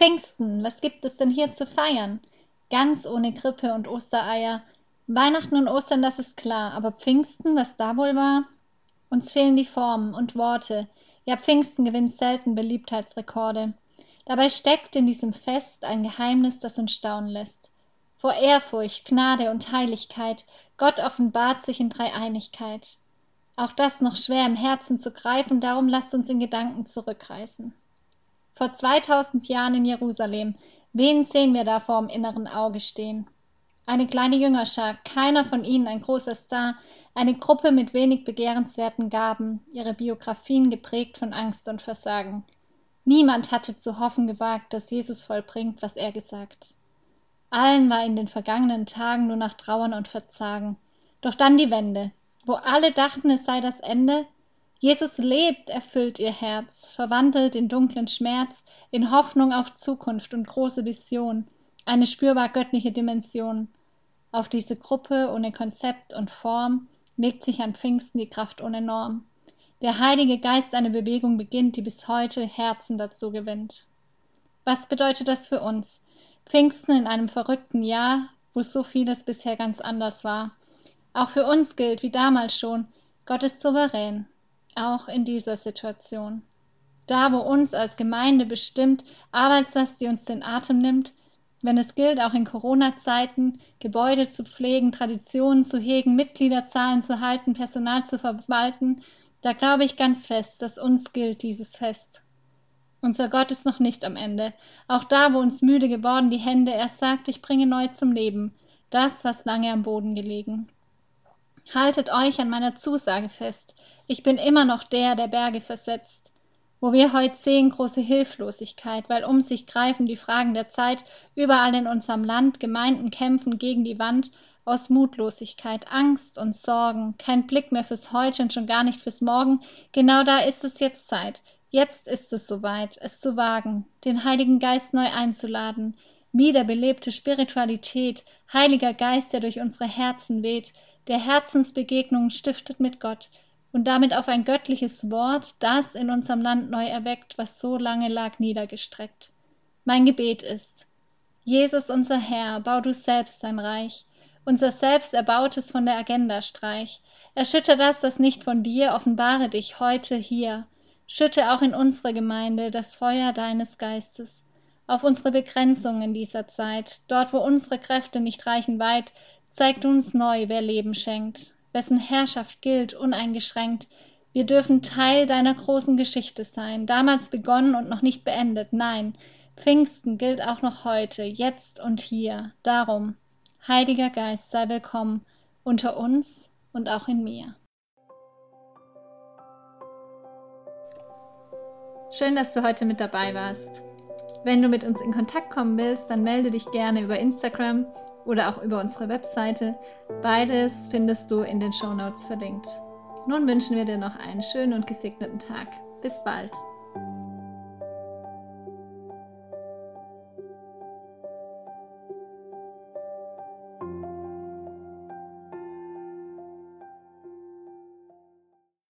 Pfingsten, was gibt es denn hier zu feiern? Ganz ohne Krippe und Ostereier. Weihnachten und Ostern, das ist klar, aber Pfingsten, was da wohl war? Uns fehlen die Formen und Worte. Ja, Pfingsten gewinnt selten Beliebtheitsrekorde. Dabei steckt in diesem Fest ein Geheimnis, das uns staunen lässt. Vor Ehrfurcht, Gnade und Heiligkeit, Gott offenbart sich in Dreieinigkeit. Auch das noch schwer im Herzen zu greifen, darum lasst uns in Gedanken zurückreißen vor 2000 Jahren in Jerusalem. Wen sehen wir da vor dem inneren Auge stehen? Eine kleine Jüngerschar, keiner von ihnen ein großer Star, eine Gruppe mit wenig begehrenswerten Gaben, ihre Biografien geprägt von Angst und Versagen. Niemand hatte zu hoffen gewagt, dass Jesus vollbringt, was er gesagt. Allen war in den vergangenen Tagen nur nach Trauern und Verzagen. Doch dann die Wende. Wo alle dachten, es sei das Ende, Jesus lebt, erfüllt ihr Herz, verwandelt in dunklen Schmerz, in Hoffnung auf Zukunft und große Vision, eine spürbar göttliche Dimension. Auf diese Gruppe ohne Konzept und Form legt sich an Pfingsten die Kraft ohne Norm. Der Heilige Geist eine Bewegung beginnt, die bis heute Herzen dazu gewinnt. Was bedeutet das für uns? Pfingsten in einem verrückten Jahr, wo so vieles bisher ganz anders war. Auch für uns gilt, wie damals schon, Gott ist souverän auch in dieser Situation. Da, wo uns als Gemeinde bestimmt Arbeitslast, die uns den Atem nimmt, wenn es gilt, auch in Corona-Zeiten Gebäude zu pflegen, Traditionen zu hegen, Mitgliederzahlen zu halten, Personal zu verwalten, da glaube ich ganz fest, dass uns gilt dieses Fest. Unser Gott ist noch nicht am Ende. Auch da, wo uns müde geworden die Hände, er sagt, ich bringe neu zum Leben, das, was lange am Boden gelegen. Haltet euch an meiner Zusage fest, ich bin immer noch der, der Berge versetzt. Wo wir heute sehen, große Hilflosigkeit, weil um sich greifen die Fragen der Zeit, überall in unserem Land, Gemeinden kämpfen gegen die Wand, aus Mutlosigkeit, Angst und Sorgen, kein Blick mehr fürs Heute und schon gar nicht fürs Morgen, genau da ist es jetzt Zeit. Jetzt ist es soweit, es zu wagen, den Heiligen Geist neu einzuladen, wiederbelebte Spiritualität, Heiliger Geist, der durch unsere Herzen weht, der Herzensbegegnungen stiftet mit Gott, und damit auf ein göttliches Wort, das in unserem Land neu erweckt, was so lange lag niedergestreckt. Mein Gebet ist, Jesus unser Herr, bau du selbst dein Reich, unser selbst erbautes von der Agenda streich, erschütter das, das nicht von dir, offenbare dich heute hier, schütte auch in unsere Gemeinde das Feuer deines Geistes, auf unsere Begrenzungen in dieser Zeit, dort wo unsere Kräfte nicht reichen weit, zeigt uns neu, wer Leben schenkt, wessen Herrschaft gilt uneingeschränkt. Wir dürfen Teil deiner großen Geschichte sein, damals begonnen und noch nicht beendet. Nein, Pfingsten gilt auch noch heute, jetzt und hier. Darum, Heiliger Geist, sei willkommen unter uns und auch in mir. Schön, dass du heute mit dabei warst. Wenn du mit uns in Kontakt kommen willst, dann melde dich gerne über Instagram oder auch über unsere Webseite. Beides findest du in den Show Notes verlinkt. Nun wünschen wir dir noch einen schönen und gesegneten Tag. Bis bald.